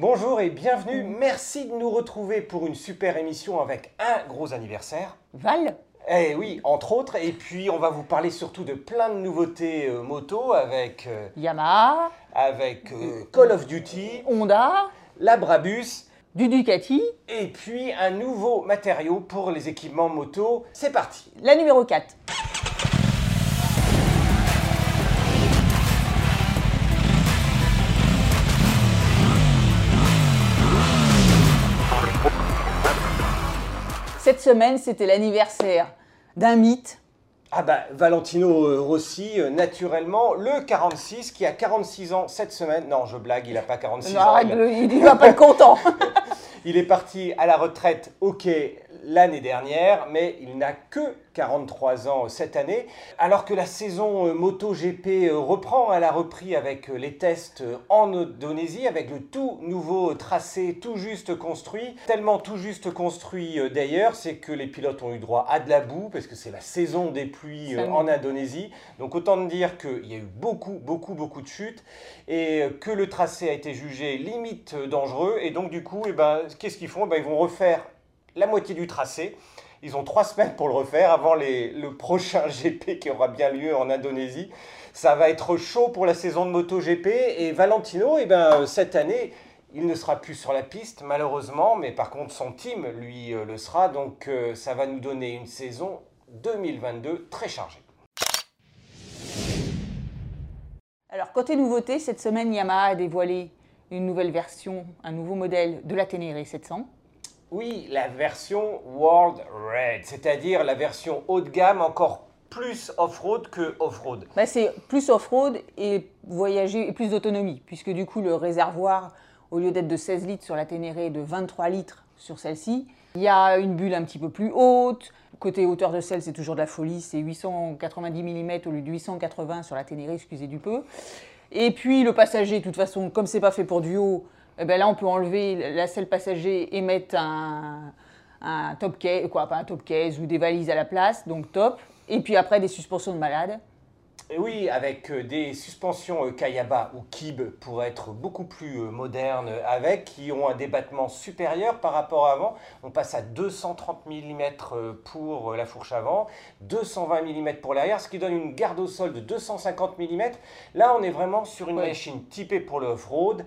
Bonjour et bienvenue. Merci de nous retrouver pour une super émission avec un gros anniversaire. Val Eh oui, entre autres. Et puis on va vous parler surtout de plein de nouveautés euh, moto avec, euh, Yamaha, avec euh, Call of Duty, Honda, la Brabus du Ducati, et puis un nouveau matériau pour les équipements moto. C'est parti. la numéro 4. Semaine, c'était l'anniversaire d'un mythe. Ah bah Valentino euh, Rossi, euh, naturellement, le 46 qui a 46 ans cette semaine. Non, je blague, il n'a pas 46 Non, ans. arrête il a- de- il ne va pas être content. Il est parti à la retraite, ok, l'année dernière, mais il n'a que 43 ans cette année. Alors que la saison euh, MotoGP euh, reprend, elle a repris avec euh, les tests en Indonésie, avec le tout nouveau tracé tout juste construit. Tellement tout juste construit d'ailleurs, c'est que les pilotes ont eu droit à de la boue, parce que c'est la saison des pluies Ça en Indonésie. Donc autant dire qu'il y a eu beaucoup, beaucoup, beaucoup de chutes et que le tracé a été jugé limite dangereux. Et donc du coup, eh ben, qu'est-ce qu'ils font? Eh ben, Ils vont refaire la moitié du tracé. Ils ont trois semaines pour le refaire avant le prochain GP qui aura bien lieu en Indonésie. Ça va être chaud pour la saison de MotoGP. Et Valentino, eh ben, euh, cette année, il ne sera plus sur la piste, malheureusement. Mais par contre, son team, lui, euh, le sera. Donc euh, ça va nous donner une saison 2022 très chargée. Alors, côté nouveauté, cette semaine, Yamaha a dévoilé une nouvelle version, un nouveau modèle de la Ténéré 700. Oui, la version World Red, c'est-à-dire la version haut de gamme encore plus off-road que off-road. Bah, c'est plus off-road et voyager et plus d'autonomie, puisque du coup, le réservoir, au lieu d'être de 16 litres sur la Ténéré, de 23 litres sur celle-ci. Il y a une bulle un petit peu plus haute. Côté hauteur de selle, c'est toujours de la folie, c'est 890 mm au lieu de 880 sur la Ténéré, excusez du peu. Et puis le passager, de toute façon, comme c'est pas fait pour du haut, eh ben là on peut enlever la selle passager et mettre un, un top case, quoi, pas un top case ou des valises à la place, donc top. Et puis après des suspensions de malade. Et oui, avec euh, des suspensions euh, Kayaba ou Kib pour être beaucoup plus euh, modernes avec, qui ont un débattement supérieur par rapport à avant. On passe à 230 mm pour la fourche avant, 220 mm pour l'arrière, ce qui donne une garde au sol de 250 mm. Là, on est vraiment sur une Ouais. machine typée pour le off-road.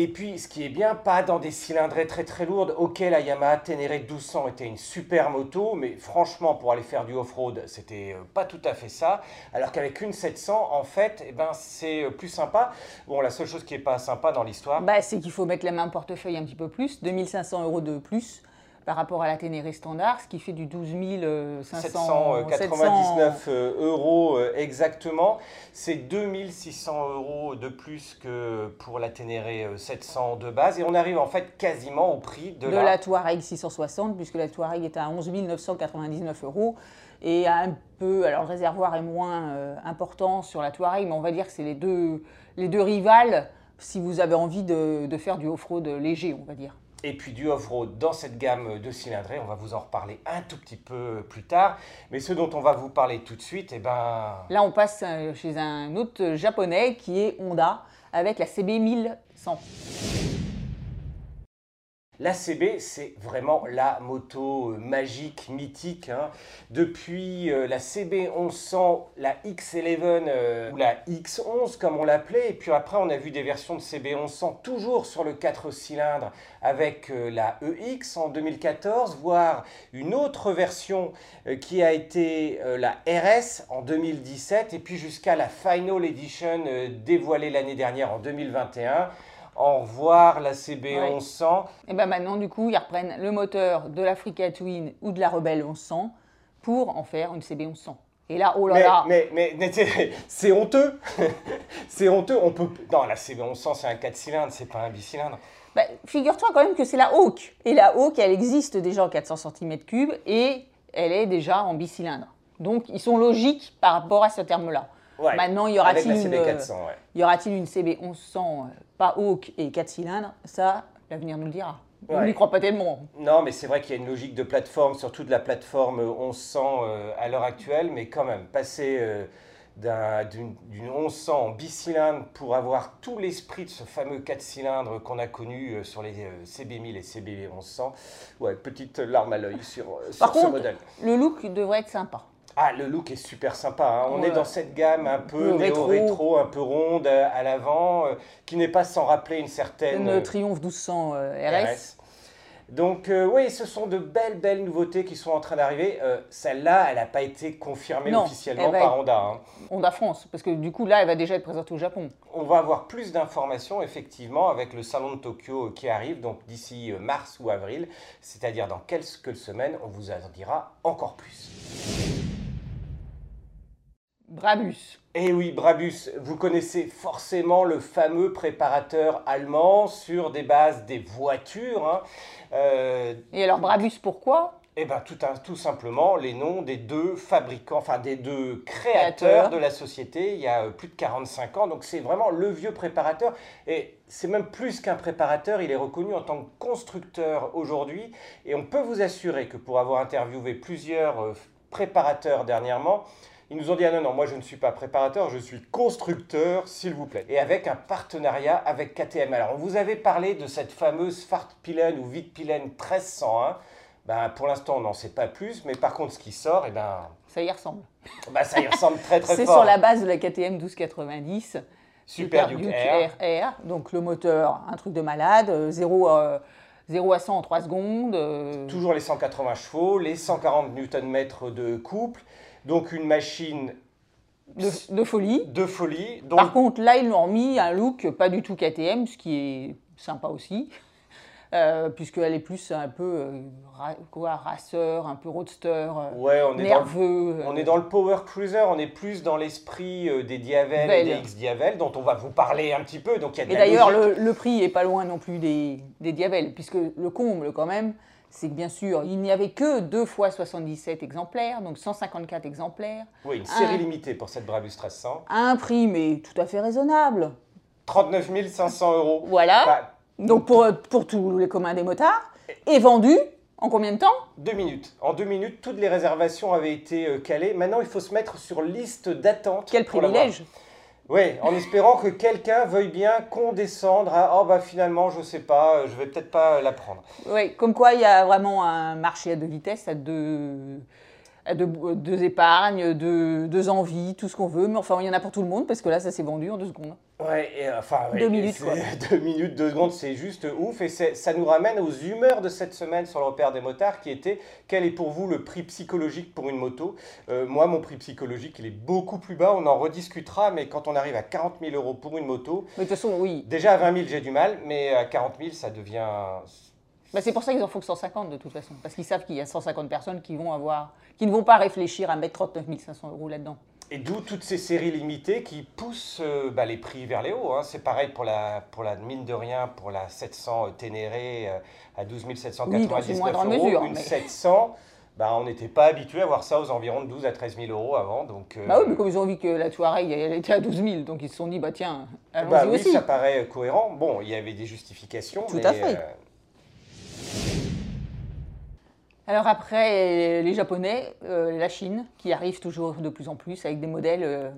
Et puis, ce qui est bien, pas dans des cylindrées très très lourdes. Ok, la Yamaha Ténéré 1200 était une super moto, mais franchement, pour aller faire du off-road, c'était euh, pas tout à fait ça. Alors qu'avec une 700, en fait, eh ben, c'est euh, plus sympa. Bon, la seule chose qui est pas sympa dans l'histoire, Bah, c'est qu'il faut mettre la main au portefeuille un petit peu plus, 2500 euros de plus par rapport à la Ténéré standard, ce qui fait du 12 500, 799 euh, euros euh, exactement. C'est 2600 euros de plus que pour la Ténéré euh, 700 de base. Et on arrive en fait quasiment au prix de, de la Touareg 660, puisque la Touareg est à 11 999 euros. Et un peu, alors le réservoir est moins euh, important sur la Touareg, mais on va dire que c'est les deux, les deux rivales si vous avez envie de, de faire du off-road léger, on va dire. Et puis du off-road dans cette gamme de cylindrées. On va vous en reparler un tout petit peu plus tard. Mais ce dont on va vous parler tout de suite, eh ben, Là, on passe euh, chez un autre japonais qui est Honda avec la CB 1100. La CB, c'est vraiment la moto euh, magique, mythique. hein. Depuis euh, la CB 1100, la X11 euh, ou la X11 comme on l'appelait, et puis après on a vu des versions de CB 1100 toujours sur le 4 cylindres avec la EX en 2014, voire une autre version qui a été la RS en 2017, et puis jusqu'à la Final Edition dévoilée l'année dernière en 2021. Au revoir la CB Ouais. 1100. Et bien maintenant, du coup, ils reprennent le moteur de l'Africa Twin ou de la Rebelle 1100 pour en faire une CB 1100. Et là, oh là Mais, là, mais, mais, mais c'est- honteux. c'est honteux. On peut. Non, la CB 1100, c'est un 4 cylindres, c'est pas un bicylindre. Bah, figure-toi quand même que c'est la Hawk. Et la Hawk, elle existe déjà en 400 cm3 et elle est déjà en bicylindre. Donc, ils sont logiques par rapport à ce terme-là. Ouais. Maintenant, y aura-t-il une, CB euh, 400, ouais. y aura-t-il une CB 1100 euh, pas Hawk et 4 cylindres Ça, l'avenir nous le dira. On n'y croit pas tellement. Non, mais c'est vrai qu'il y a une logique de plateforme, surtout de la plateforme 1100 euh, à l'heure actuelle, mais quand même, passer euh, d'un- d'une d'une 1100 en bicylindre pour avoir tout l'esprit de ce fameux 4 cylindres qu'on a connu euh, sur les euh, CB1000 et CB 1100. Ouais, petite larme à l'œil sur, sur Par ce contre, modèle. le look devrait être sympa. Ah, le look est super sympa. hein. On Ouais. est dans cette gamme un peu rétro. néo-rétro, un peu ronde euh, à l'avant, euh, qui n'est pas sans rappeler une certaine Une euh, Triumph 1200 euh, RS. RS. Donc euh, oui, ce sont de belles, belles nouveautés qui sont en train d'arriver. Euh, Celle-là, elle n'a pas été confirmée Non, officiellement par être- Honda. hein. Honda France, parce que du coup là, elle va déjà être présentée au Japon. On va avoir plus d'informations effectivement avec le salon de Tokyo qui arrive, donc d'ici mars ou avril, c'est-à-dire dans quelques semaines, on vous en dira encore plus. Brabus. Et oui, Brabus, vous connaissez forcément le fameux préparateur allemand sur des bases des voitures. hein. Euh, Et alors Brabus, pourquoi? Eh bien, tout, un- tout simplement les noms des deux fabricants, enfin des deux créateurs Créateurs. de la société il y a euh, plus de 45 ans. Donc, c'est vraiment le vieux préparateur. Et c'est même plus qu'un préparateur, il est reconnu en tant que constructeur aujourd'hui. Et on peut vous assurer que pour avoir interviewé plusieurs euh, préparateurs dernièrement, ils nous ont dit ah non, non, moi je ne suis pas préparateur, je suis constructeur, s'il vous plaît. Et avec un partenariat avec KTM. Alors, on vous avait parlé de cette fameuse Fartpilen ou Vitpilen 1301. Ben, pour l'instant, on n'en sait pas plus, mais par contre, ce qui sort, eh ben, Ça y ressemble. ben, ça y ressemble très très C'est fort. sur la base de la KTM 1290. Super Duke Air. R. Donc le moteur, un truc de malade, euh, 0, euh, 0 à 100 en 3 secondes. euh, Toujours les 180 chevaux, les 140 Nm de couple, donc une machine de, de folie. de folie. Donc, Par contre, là, ils l'ont remis un look pas du tout KTM, ce qui est sympa aussi, euh, puisqu'elle est plus un peu euh, ra- quoi, racer, un peu roadster, euh, ouais, on est, dans le, nerveux. on euh, est dans le Power Cruiser, on est plus dans l'esprit euh, des Diavel et des X-Diavel, dont on va vous parler un petit peu. Donc, il y a de Et d'ailleurs, le, le prix est pas loin non plus des, des Diavel, puisque le comble, quand même, c'est que bien sûr, il n'y avait que 2 fois 77 exemplaires, donc 154 exemplaires, Oui, une série un- limitée pour cette Brabus 1300. à un prix, mais tout à fait raisonnable. 39 500 euros. Voilà. Bah, Donc pour, pour tous les communs des motards, et vendu en combien de temps? Deux minutes. En deux minutes, toutes les réservations avaient été euh, calées. Maintenant, il faut se mettre sur liste d'attente. Quel privilège Oui, en espérant que quelqu'un veuille bien condescendre à oh bah finalement je sais pas, euh, je vais peut-être pas la prendre. Oui, comme quoi il y a vraiment un marché à deux vitesses, à deux, épargnes, deux envies, tout ce qu'on veut. Mais enfin, il y en a pour tout le monde parce que là, ça s'est vendu en deux secondes. Ouais, et, euh, enfin ouais, Deux minutes, quoi. Deux minutes, deux secondes, c'est juste ouf et ça nous ramène aux humeurs de cette semaine sur le repère des motards qui était quel est pour vous le prix psychologique pour une moto? Euh, Moi, mon prix psychologique il est beaucoup plus bas. On en rediscutera, mais quand on arrive à 40 000 euros pour une moto, Mais de toute façon, oui. déjà à 20 000 j'ai du mal, mais à 40 000 ça devient Bah, c'est pour ça qu'ils en font que 150 de toute façon. Parce qu'ils savent qu'il y a 150 personnes qui, vont avoir, qui ne vont pas réfléchir à mettre 39 500 euros là-dedans. Et d'où toutes ces séries limitées qui poussent euh, bah, les prix vers les hauts. hein. C'est pareil pour la, pour la mine de rien, pour la 700 Ténéré euh, à 12 799 Oui, dans une moindre euros. mesure, Une mais- 700, bah, on n'était pas habitué à voir ça aux environs de 12 à 13 000 euros avant. Donc, euh, Bah oui, mais comme ils ont vu que la Touareg, elle était à 12 000, donc ils se sont dit, bah tiens, allons-y bah oui, aussi. ça paraît cohérent. Bon, il y avait des justifications. Tout mais, à fait. Alors après les Japonais, euh, la Chine, qui arrive toujours de plus en plus avec des modèles euh,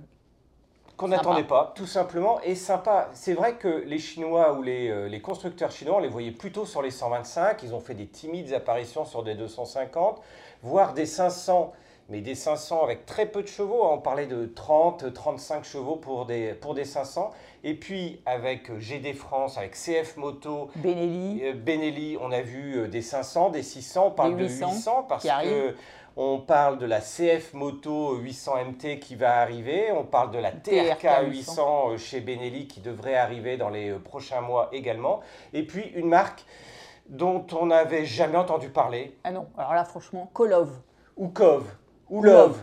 qu'on n'attendait pas, tout simplement, et sympa. C'est vrai que les Chinois ou les, euh, les constructeurs chinois, on les voyait plutôt sur les 125, ils ont fait des timides apparitions sur des 250, voire des 500, mais des 500 avec très peu de chevaux, hein. on parlait de 30, 35 chevaux pour des, pour des 500, et puis avec euh, GD France, avec CF Moto, Benelli. euh, Benelli, on a vu euh, des 500, des 600, on parle Des de 800 800 parce que on parle de la CF Moto 800 MT qui va arriver, on parle de la TRK TRK 800 euh, chez Benelli qui devrait arriver dans les prochains mois également, et puis une marque dont on n'avait jamais entendu parler, Ah non, alors là franchement, Kolov. ou Cove, ou Love. Love.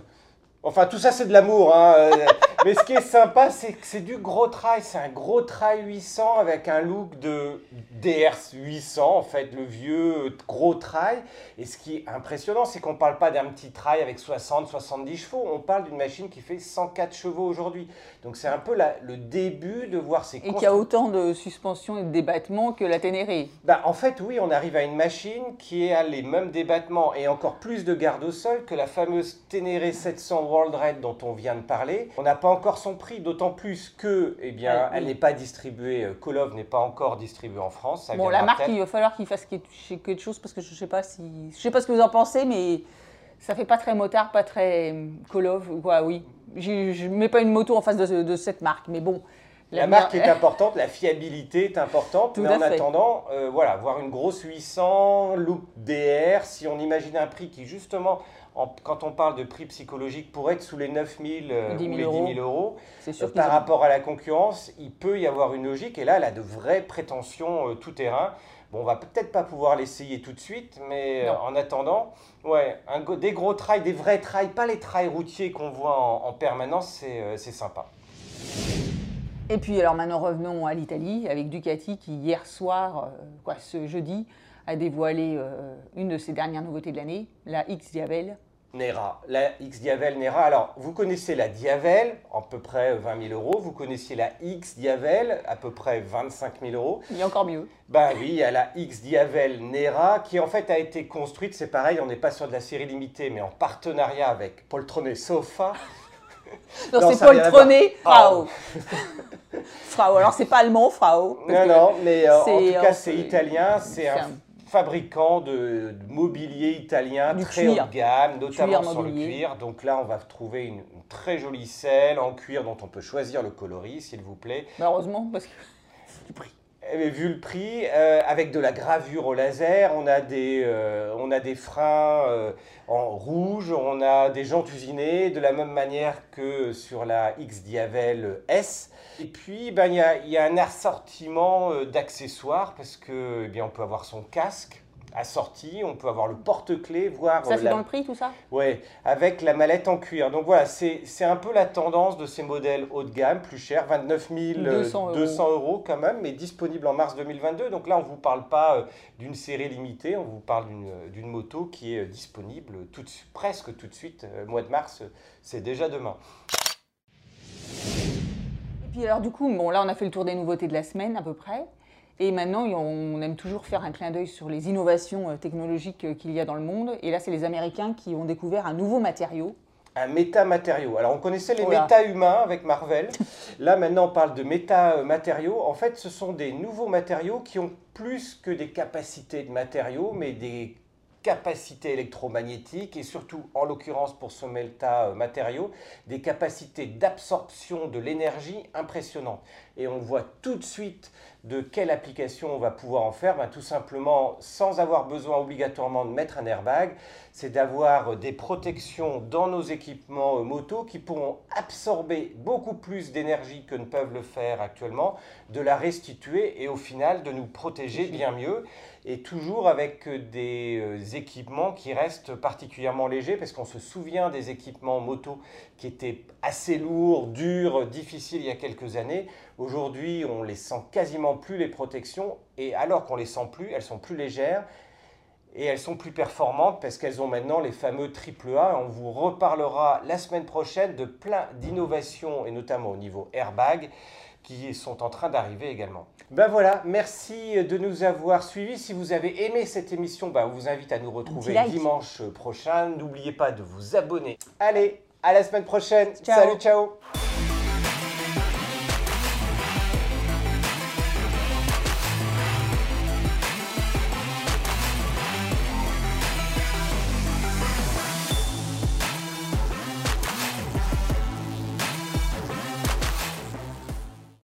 Enfin, tout ça, c'est de l'amour. hein, Mais ce qui est sympa, c'est que c'est du gros trail. C'est un gros trail 800 avec un look de DS 800, en fait, le vieux gros trail. Et ce qui est impressionnant, c'est qu'on ne parle pas d'un petit trail avec 60, 70 chevaux, on parle d'une machine qui fait 104 chevaux aujourd'hui. Donc c'est un peu la, le début de voir ces Et qui a autant de suspension et de débattement que la Ténéré. Bah, en fait, oui, on arrive à une machine qui a les mêmes débattements et encore plus de garde au sol que la fameuse Ténéré 700 World Red dont on vient de parler. On n'a pas encore son prix, d'autant plus que, eh bien, elle n'est pas distribuée, euh, Kolov n'est pas encore distribuée en France. bon, la marque, il va falloir qu'il fasse quelque chose parce que je ne sais pas si, je sais pas ce que vous en pensez, mais ça fait pas très motard, pas très euh, Kolov, quoi, oui. Je ne mets pas une moto en face de, cette marque, mais bon. La, marque est importante, la fiabilité est importante, mais en attendant, euh, voilà, voir une grosse 800, look DR, si on imagine un prix qui justement quand on parle de prix psychologique, pour être sous les 9 000 euh, ou les 10 000 euros, euh, par rapport à la concurrence, il peut y avoir une logique. Et là, elle a de vraies prétentions euh, tout terrain. Bon, on va peut-être pas pouvoir l'essayer tout de suite, mais en attendant, ouais, des gros trails, des vrais trails, pas les trails routiers qu'on voit en, permanence, c'est sympa. Et puis alors maintenant revenons à l'Italie avec Ducati qui hier soir, quoi, ce jeudi, a dévoilé une de ses dernières nouveautés de l'année, la X Diavel, Nera, la X Diavel Nera. Alors, vous connaissez la Diavel, à peu près 20 000 euros. Vous connaissiez la X Diavel, à peu près 25 000 euros. Il y a encore mieux. Ben oui, il y a la X Diavel Nera, qui en fait a été construite, c'est pareil, on n'est pas sur de la série limitée, mais en partenariat avec Poltrone Sofa. non, c'est Poltrone Frau. Frau, alors c'est pas allemand, Frau. Non, non, mais euh, en tout cas, c'est italien, c'est un fabricant de, mobilier italien très haut de gamme, notamment sur le cuir. Donc là, on va trouver une, très jolie selle en cuir dont on peut choisir le coloris, s'il vous plaît. Malheureusement, parce que du prix. Eh vu le prix, euh, avec de la gravure au laser, on a des, euh, on a des freins euh, en rouge, on a des jantes usinées, de la même manière que sur la X Diavel S. Et puis, ben, il y, a, y, a, un assortiment d'accessoires parce que, eh bien, on peut avoir son casque, assorti, on peut avoir le porte-clés, voire... Ça, c'est dans le prix, tout ça? Oui, avec la mallette en cuir. Donc voilà, c'est un peu la tendance de ces modèles haut de gamme, plus chers, 29 200, euros. quand même, mais disponible en mars 2022. Donc là, on ne vous parle pas euh, d'une série limitée, on vous parle d'une moto qui est euh, disponible tout presque tout de suite, euh, mois de mars, c'est déjà demain. Et puis alors du coup, bon là on a fait le tour des nouveautés de la semaine à peu près. Et maintenant, on aime toujours faire un clin d'œil sur les innovations euh, technologiques euh, qu'il y a dans le monde. Et là, c'est les Américains qui ont découvert un nouveau matériau. Un métamatériau. Alors, on connaissait les méta-humains avec Marvel. Là, maintenant, on parle de méta-matériaux. En fait, ce sont des nouveaux matériaux qui ont plus que des capacités de matériaux, mais des capacités électromagnétiques et surtout, en l'occurrence pour ce Melta matériaux, des capacités d'absorption de l'énergie impressionnantes. Et on voit tout de suite de quelle application on va pouvoir en faire. Ben, tout simplement, sans avoir besoin obligatoirement de mettre un airbag, c'est d'avoir des protections dans nos équipements moto qui pourront absorber beaucoup plus d'énergie que ne peuvent le faire actuellement, de la restituer et au final de nous protéger bien mieux et toujours avec des euh, équipements qui restent particulièrement légers, parce qu'on se souvient des équipements moto qui étaient assez lourds, durs, difficiles il y a quelques années. Aujourd'hui, on les sent quasiment plus les protections, et alors qu'on les sent plus, elles sont plus légères et elles sont plus performantes parce qu'elles ont maintenant les fameux AAA. On vous reparlera la semaine prochaine de plein d'innovations et notamment au niveau airbag qui sont en train d'arriver également. Ben voilà, merci de nous avoir suivis. Si vous avez aimé cette émission, ben on vous invite à nous retrouver dimanche prochain. N'oubliez pas de vous abonner. Allez, à la semaine prochaine. Salut, ciao